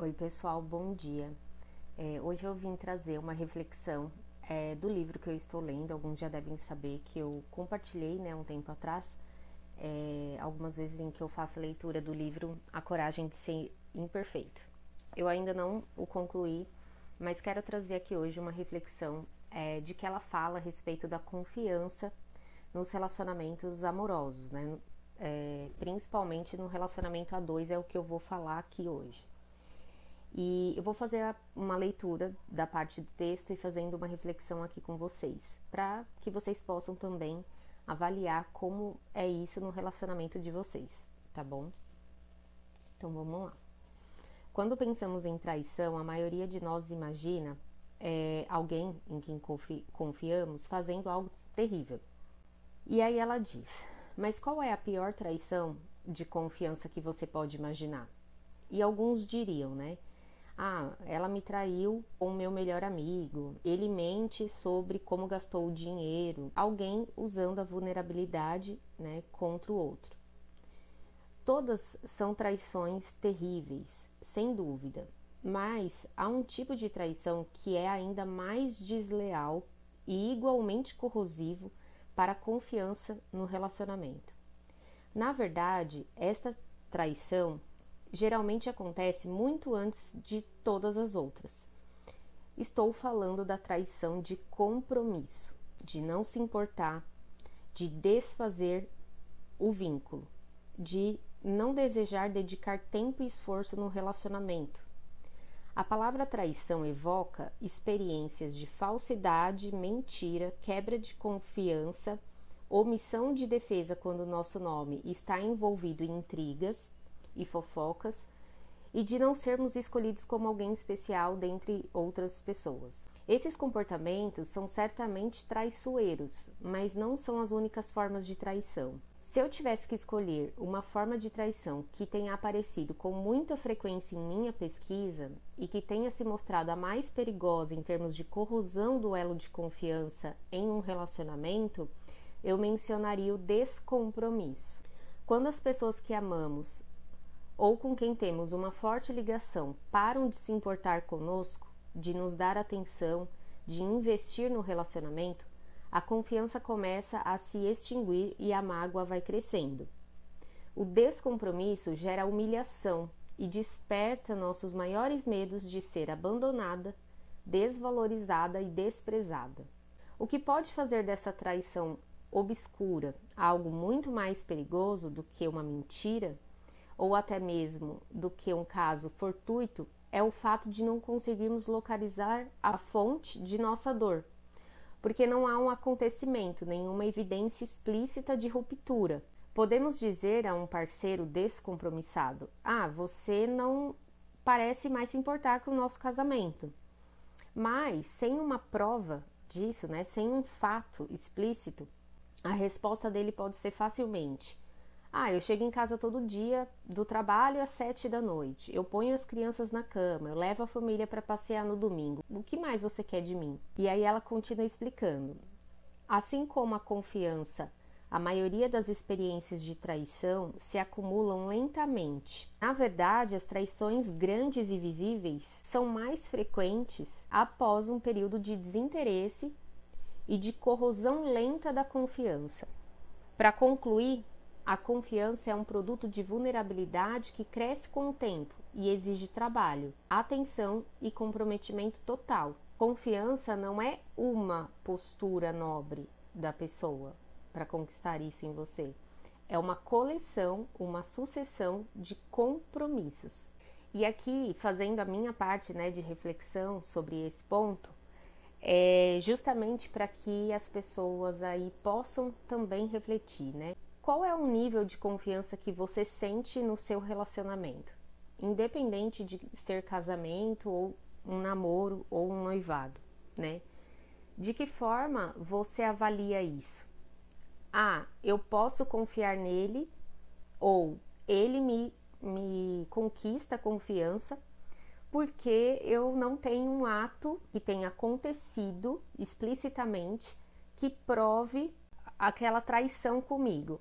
Oi, pessoal, bom dia. É, hoje eu vim trazer uma reflexão é, do livro que eu estou lendo. Alguns já devem saber que eu compartilhei né, um tempo atrás, é, algumas vezes em que eu faço a leitura do livro A Coragem de Ser Imperfeito. Eu ainda não o concluí, mas quero trazer aqui hoje uma reflexão é, de que ela fala a respeito da confiança nos relacionamentos amorosos, né? É, principalmente no relacionamento a dois, é o que eu vou falar aqui hoje. E eu vou fazer uma leitura da parte do texto e fazendo uma reflexão aqui com vocês, para que vocês possam também avaliar como é isso no relacionamento de vocês, tá bom? Então vamos lá. Quando pensamos em traição, a maioria de nós imagina é, alguém em quem confi confiamos fazendo algo terrível. E aí ela diz: Mas qual é a pior traição de confiança que você pode imaginar? E alguns diriam, né? Ah, ela me traiu com o meu melhor amigo. Ele mente sobre como gastou o dinheiro. Alguém usando a vulnerabilidade né, contra o outro. Todas são traições terríveis, sem dúvida. Mas há um tipo de traição que é ainda mais desleal e igualmente corrosivo para a confiança no relacionamento. Na verdade, esta traição geralmente acontece muito antes de todas as outras. Estou falando da traição de compromisso, de não se importar, de desfazer o vínculo, de não desejar dedicar tempo e esforço no relacionamento. A palavra traição evoca experiências de falsidade, mentira, quebra de confiança, omissão de defesa quando nosso nome está envolvido em intrigas, e fofocas e de não sermos escolhidos como alguém especial dentre outras pessoas. Esses comportamentos são certamente traiçoeiros, mas não são as únicas formas de traição. Se eu tivesse que escolher uma forma de traição que tenha aparecido com muita frequência em minha pesquisa e que tenha se mostrado a mais perigosa em termos de corrosão do elo de confiança em um relacionamento, eu mencionaria o descompromisso. Quando as pessoas que amamos ou com quem temos uma forte ligação param de se importar conosco, de nos dar atenção, de investir no relacionamento, a confiança começa a se extinguir e a mágoa vai crescendo. O descompromisso gera humilhação e desperta nossos maiores medos de ser abandonada, desvalorizada e desprezada. O que pode fazer dessa traição obscura algo muito mais perigoso do que uma mentira ou até mesmo do que um caso fortuito, é o fato de não conseguirmos localizar a fonte de nossa dor, porque não há um acontecimento, nenhuma evidência explícita de ruptura. Podemos dizer a um parceiro descompromissado: Ah, você não parece mais se importar com o nosso casamento. Mas, sem uma prova disso, né, sem um fato explícito, a resposta dele pode ser facilmente: ah, eu chego em casa todo dia do trabalho às sete da noite. Eu ponho as crianças na cama, eu levo a família para passear no domingo. O que mais você quer de mim? E aí ela continua explicando. Assim como a confiança, a maioria das experiências de traição se acumulam lentamente. Na verdade, as traições grandes e visíveis são mais frequentes após um período de desinteresse e de corrosão lenta da confiança. Para concluir, a confiança é um produto de vulnerabilidade que cresce com o tempo e exige trabalho, atenção e comprometimento total. Confiança não é uma postura nobre da pessoa para conquistar isso em você. É uma coleção, uma sucessão de compromissos. E aqui, fazendo a minha parte né, de reflexão sobre esse ponto, é justamente para que as pessoas aí possam também refletir, né? Qual é o nível de confiança que você sente no seu relacionamento, independente de ser casamento ou um namoro ou um noivado, né? De que forma você avalia isso? Ah, eu posso confiar nele ou ele me, me conquista confiança porque eu não tenho um ato que tenha acontecido explicitamente que prove aquela traição comigo.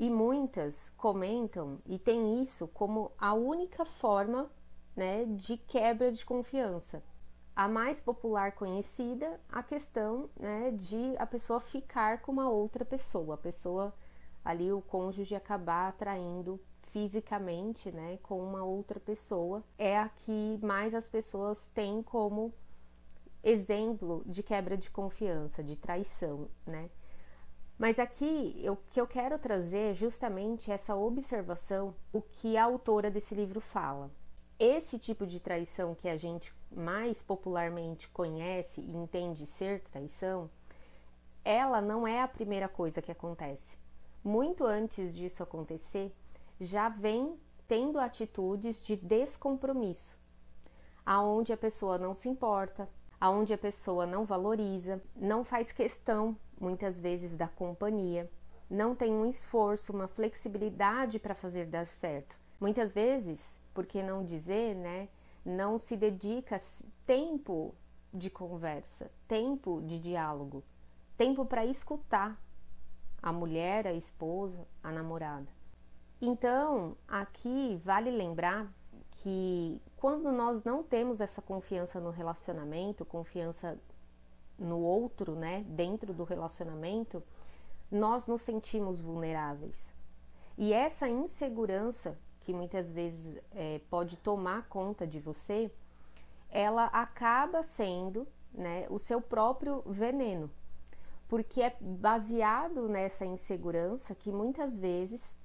E muitas comentam e tem isso como a única forma né, de quebra de confiança. A mais popular conhecida, a questão né, de a pessoa ficar com uma outra pessoa, a pessoa ali, o cônjuge acabar atraindo fisicamente né, com uma outra pessoa, é a que mais as pessoas têm como exemplo de quebra de confiança, de traição, né? Mas aqui o que eu quero trazer é justamente essa observação, o que a autora desse livro fala. Esse tipo de traição que a gente mais popularmente conhece e entende ser traição, ela não é a primeira coisa que acontece. Muito antes disso acontecer, já vem tendo atitudes de descompromisso, aonde a pessoa não se importa, aonde a pessoa não valoriza, não faz questão muitas vezes da companhia, não tem um esforço, uma flexibilidade para fazer dar certo. Muitas vezes, por que não dizer, né, não se dedica tempo de conversa, tempo de diálogo, tempo para escutar a mulher, a esposa, a namorada. Então, aqui vale lembrar que quando nós não temos essa confiança no relacionamento, confiança no outro, né, dentro do relacionamento, nós nos sentimos vulneráveis. E essa insegurança que muitas vezes é, pode tomar conta de você, ela acaba sendo né, o seu próprio veneno, porque é baseado nessa insegurança que muitas vezes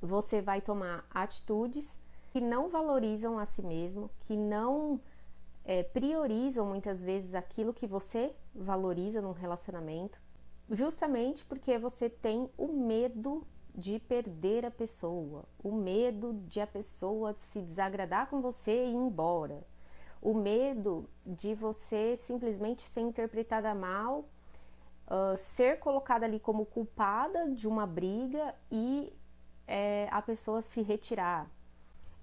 você vai tomar atitudes que não valorizam a si mesmo, que não é, priorizam muitas vezes aquilo que você valoriza num relacionamento, justamente porque você tem o medo de perder a pessoa, o medo de a pessoa se desagradar com você e ir embora, o medo de você simplesmente ser interpretada mal, uh, ser colocada ali como culpada de uma briga e é, a pessoa se retirar.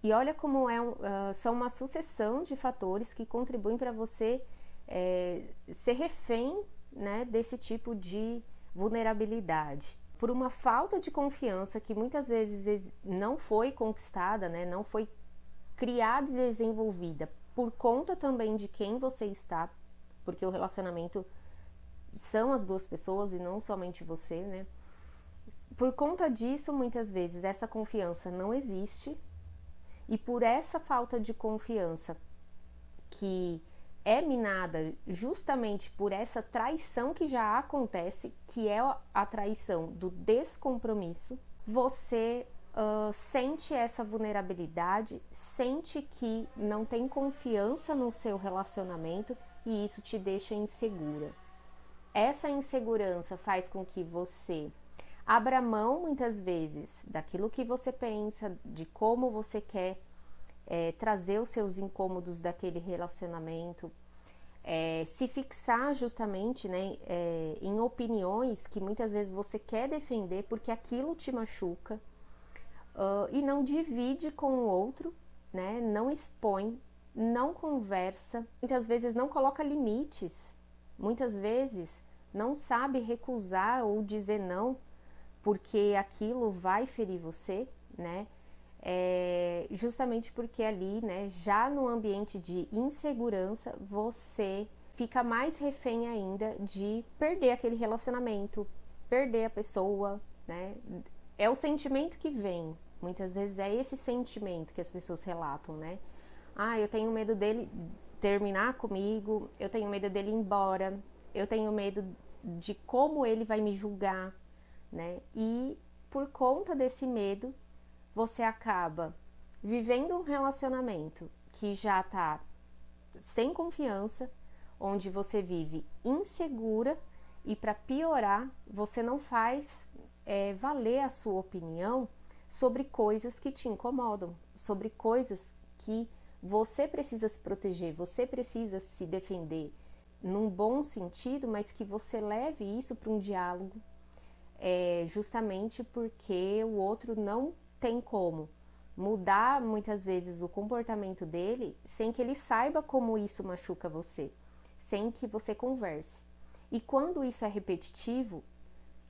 E olha como é, uh, são uma sucessão de fatores que contribuem para você é, ser refém né, desse tipo de vulnerabilidade. Por uma falta de confiança que muitas vezes não foi conquistada, né, não foi criada e desenvolvida por conta também de quem você está, porque o relacionamento são as duas pessoas e não somente você, né? Por conta disso, muitas vezes essa confiança não existe, e por essa falta de confiança que é minada justamente por essa traição que já acontece, que é a traição do descompromisso, você uh, sente essa vulnerabilidade, sente que não tem confiança no seu relacionamento e isso te deixa insegura. Essa insegurança faz com que você Abra mão muitas vezes daquilo que você pensa, de como você quer é, trazer os seus incômodos daquele relacionamento, é, se fixar justamente né, é, em opiniões que muitas vezes você quer defender porque aquilo te machuca uh, e não divide com o outro, né, não expõe, não conversa, muitas vezes não coloca limites, muitas vezes não sabe recusar ou dizer não porque aquilo vai ferir você, né? É, justamente porque ali, né, já no ambiente de insegurança, você fica mais refém ainda de perder aquele relacionamento, perder a pessoa, né? É o sentimento que vem, muitas vezes é esse sentimento que as pessoas relatam, né? Ah, eu tenho medo dele terminar comigo, eu tenho medo dele ir embora, eu tenho medo de como ele vai me julgar, né? E por conta desse medo, você acaba vivendo um relacionamento que já tá sem confiança, onde você vive insegura e para piorar, você não faz é, valer a sua opinião sobre coisas que te incomodam, sobre coisas que você precisa se proteger, você precisa se defender num bom sentido, mas que você leve isso para um diálogo é justamente porque o outro não tem como mudar muitas vezes o comportamento dele sem que ele saiba como isso machuca você, sem que você converse. E quando isso é repetitivo,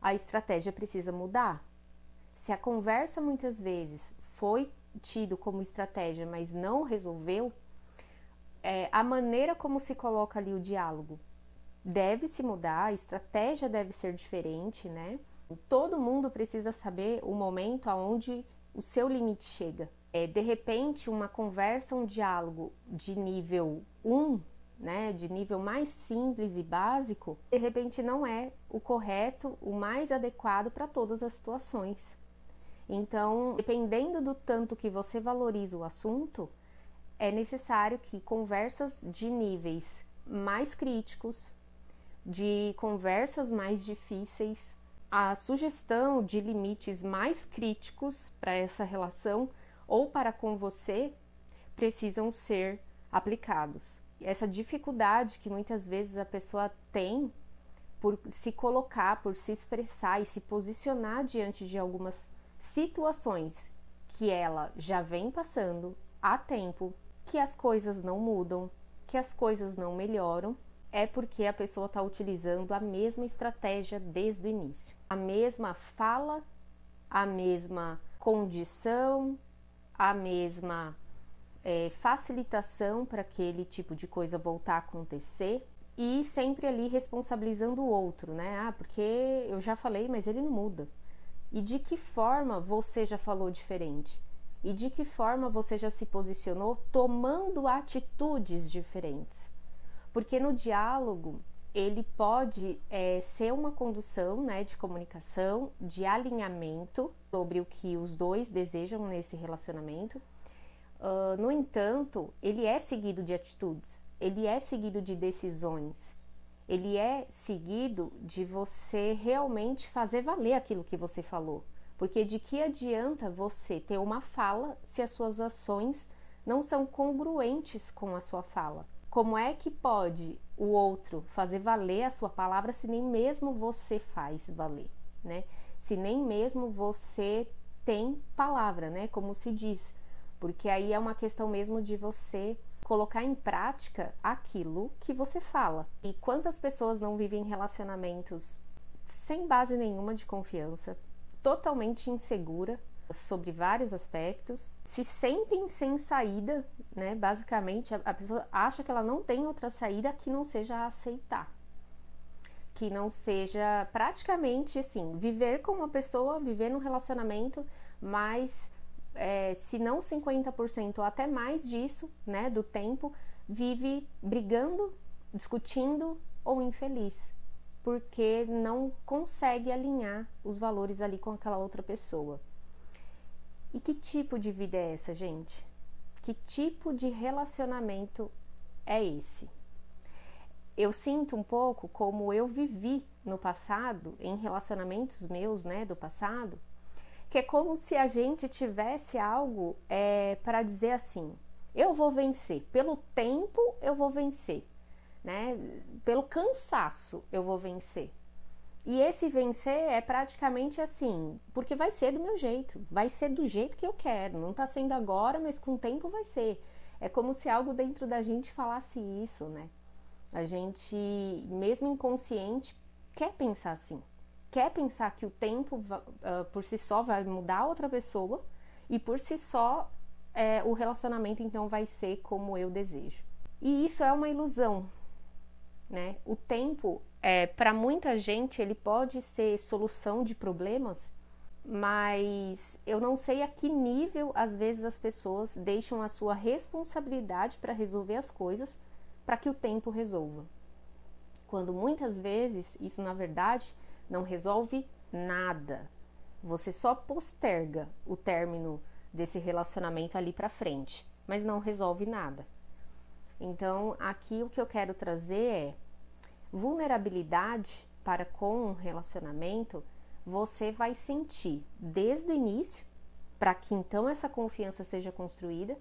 a estratégia precisa mudar. Se a conversa muitas vezes foi tido como estratégia, mas não resolveu, é, a maneira como se coloca ali o diálogo deve se mudar, a estratégia deve ser diferente, né? Todo mundo precisa saber o momento aonde o seu limite chega. É, de repente, uma conversa, um diálogo de nível 1, né, de nível mais simples e básico, de repente não é o correto, o mais adequado para todas as situações. Então, dependendo do tanto que você valoriza o assunto, é necessário que conversas de níveis mais críticos, de conversas mais difíceis, a sugestão de limites mais críticos para essa relação ou para com você precisam ser aplicados. Essa dificuldade que muitas vezes a pessoa tem por se colocar, por se expressar e se posicionar diante de algumas situações que ela já vem passando há tempo, que as coisas não mudam, que as coisas não melhoram é porque a pessoa está utilizando a mesma estratégia desde o início. A mesma fala, a mesma condição, a mesma é, facilitação para aquele tipo de coisa voltar a acontecer e sempre ali responsabilizando o outro, né? Ah, porque eu já falei, mas ele não muda. E de que forma você já falou diferente? E de que forma você já se posicionou tomando atitudes diferentes? porque no diálogo ele pode é, ser uma condução né, de comunicação, de alinhamento sobre o que os dois desejam nesse relacionamento. Uh, no entanto, ele é seguido de atitudes, ele é seguido de decisões, ele é seguido de você realmente fazer valer aquilo que você falou. Porque de que adianta você ter uma fala se as suas ações não são congruentes com a sua fala? Como é que pode o outro fazer valer a sua palavra se nem mesmo você faz valer, né? Se nem mesmo você tem palavra, né? Como se diz. Porque aí é uma questão mesmo de você colocar em prática aquilo que você fala. E quantas pessoas não vivem relacionamentos sem base nenhuma de confiança, totalmente insegura, sobre vários aspectos, se sentem sem saída, né? Basicamente, a, pessoa acha que ela não tem outra saída que não seja aceitar. Que não seja praticamente assim, viver com uma pessoa, viver num relacionamento, mas é, se não 50% ou até mais disso, né, do tempo, vive brigando, discutindo ou infeliz, porque não consegue alinhar os valores ali com aquela outra pessoa. E que tipo de vida é essa, gente? Que tipo de relacionamento é esse? Eu sinto um pouco como eu vivi no passado, em relacionamentos meus, né, do passado, que é como se a gente tivesse algo é, para dizer assim: eu vou vencer, pelo tempo eu vou vencer, né? Pelo cansaço eu vou vencer. E esse vencer é praticamente assim, porque vai ser do meu jeito, vai ser do jeito que eu quero. Não tá sendo agora, mas com o tempo vai ser. É como se algo dentro da gente falasse isso, né? A gente, mesmo inconsciente, quer pensar assim. Quer pensar que o tempo uh, por si só vai mudar outra pessoa e por si só é, o relacionamento então vai ser como eu desejo. E isso é uma ilusão, né? O tempo é, para muita gente ele pode ser solução de problemas, mas eu não sei a que nível às vezes as pessoas deixam a sua responsabilidade para resolver as coisas para que o tempo resolva. Quando muitas vezes isso na verdade não resolve nada. Você só posterga o término desse relacionamento ali para frente, mas não resolve nada. Então, aqui o que eu quero trazer é vulnerabilidade para com um relacionamento, você vai sentir desde o início, para que então essa confiança seja construída,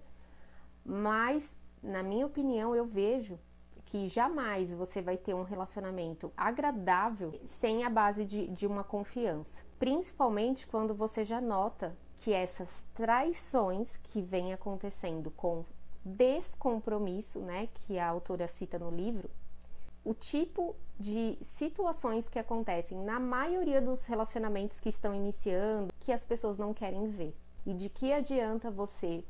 mas, na minha opinião, eu vejo que jamais você vai ter um relacionamento agradável sem a base de, de uma confiança. Principalmente quando você já nota que essas traições que vêm acontecendo com descompromisso, né, que a autora cita no livro, o tipo de situações que acontecem na maioria dos relacionamentos que estão iniciando que as pessoas não querem ver. E de que adianta você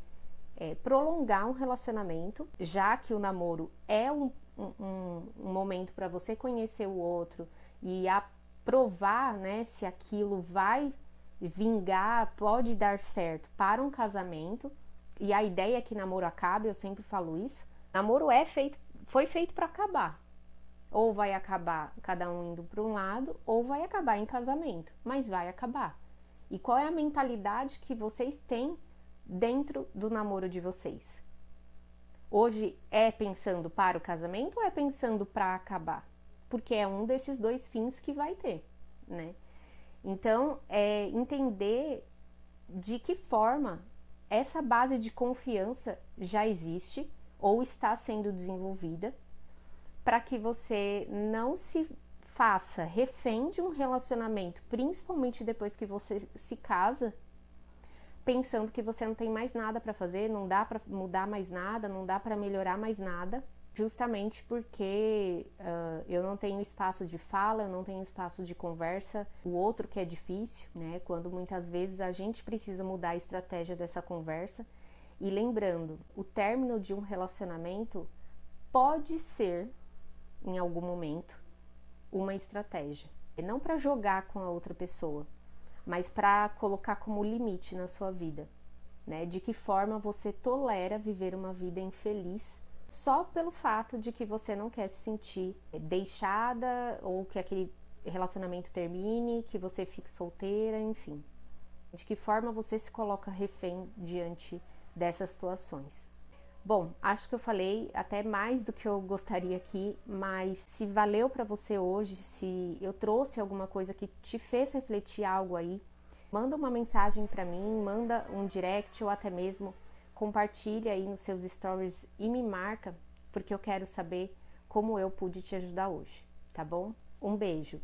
é, prolongar um relacionamento, já que o namoro é um, um, um momento para você conhecer o outro e aprovar né, se aquilo vai vingar, pode dar certo para um casamento. E a ideia é que namoro acabe, eu sempre falo isso. Namoro é feito, foi feito para acabar. Ou vai acabar cada um indo para um lado, ou vai acabar em casamento, mas vai acabar. E qual é a mentalidade que vocês têm dentro do namoro de vocês? Hoje é pensando para o casamento ou é pensando para acabar? Porque é um desses dois fins que vai ter, né? Então, é entender de que forma essa base de confiança já existe ou está sendo desenvolvida para que você não se faça refém de um relacionamento, principalmente depois que você se casa, pensando que você não tem mais nada para fazer, não dá para mudar mais nada, não dá para melhorar mais nada, justamente porque uh, eu não tenho espaço de fala, eu não tenho espaço de conversa, o outro que é difícil, né? Quando muitas vezes a gente precisa mudar a estratégia dessa conversa. E lembrando, o término de um relacionamento pode ser em algum momento uma estratégia. Não para jogar com a outra pessoa, mas para colocar como limite na sua vida. Né? De que forma você tolera viver uma vida infeliz só pelo fato de que você não quer se sentir deixada ou que aquele relacionamento termine, que você fique solteira, enfim. De que forma você se coloca refém diante dessas situações. Bom, acho que eu falei até mais do que eu gostaria aqui, mas se valeu para você hoje, se eu trouxe alguma coisa que te fez refletir algo aí, manda uma mensagem para mim, manda um direct ou até mesmo compartilha aí nos seus stories e me marca, porque eu quero saber como eu pude te ajudar hoje, tá bom? Um beijo.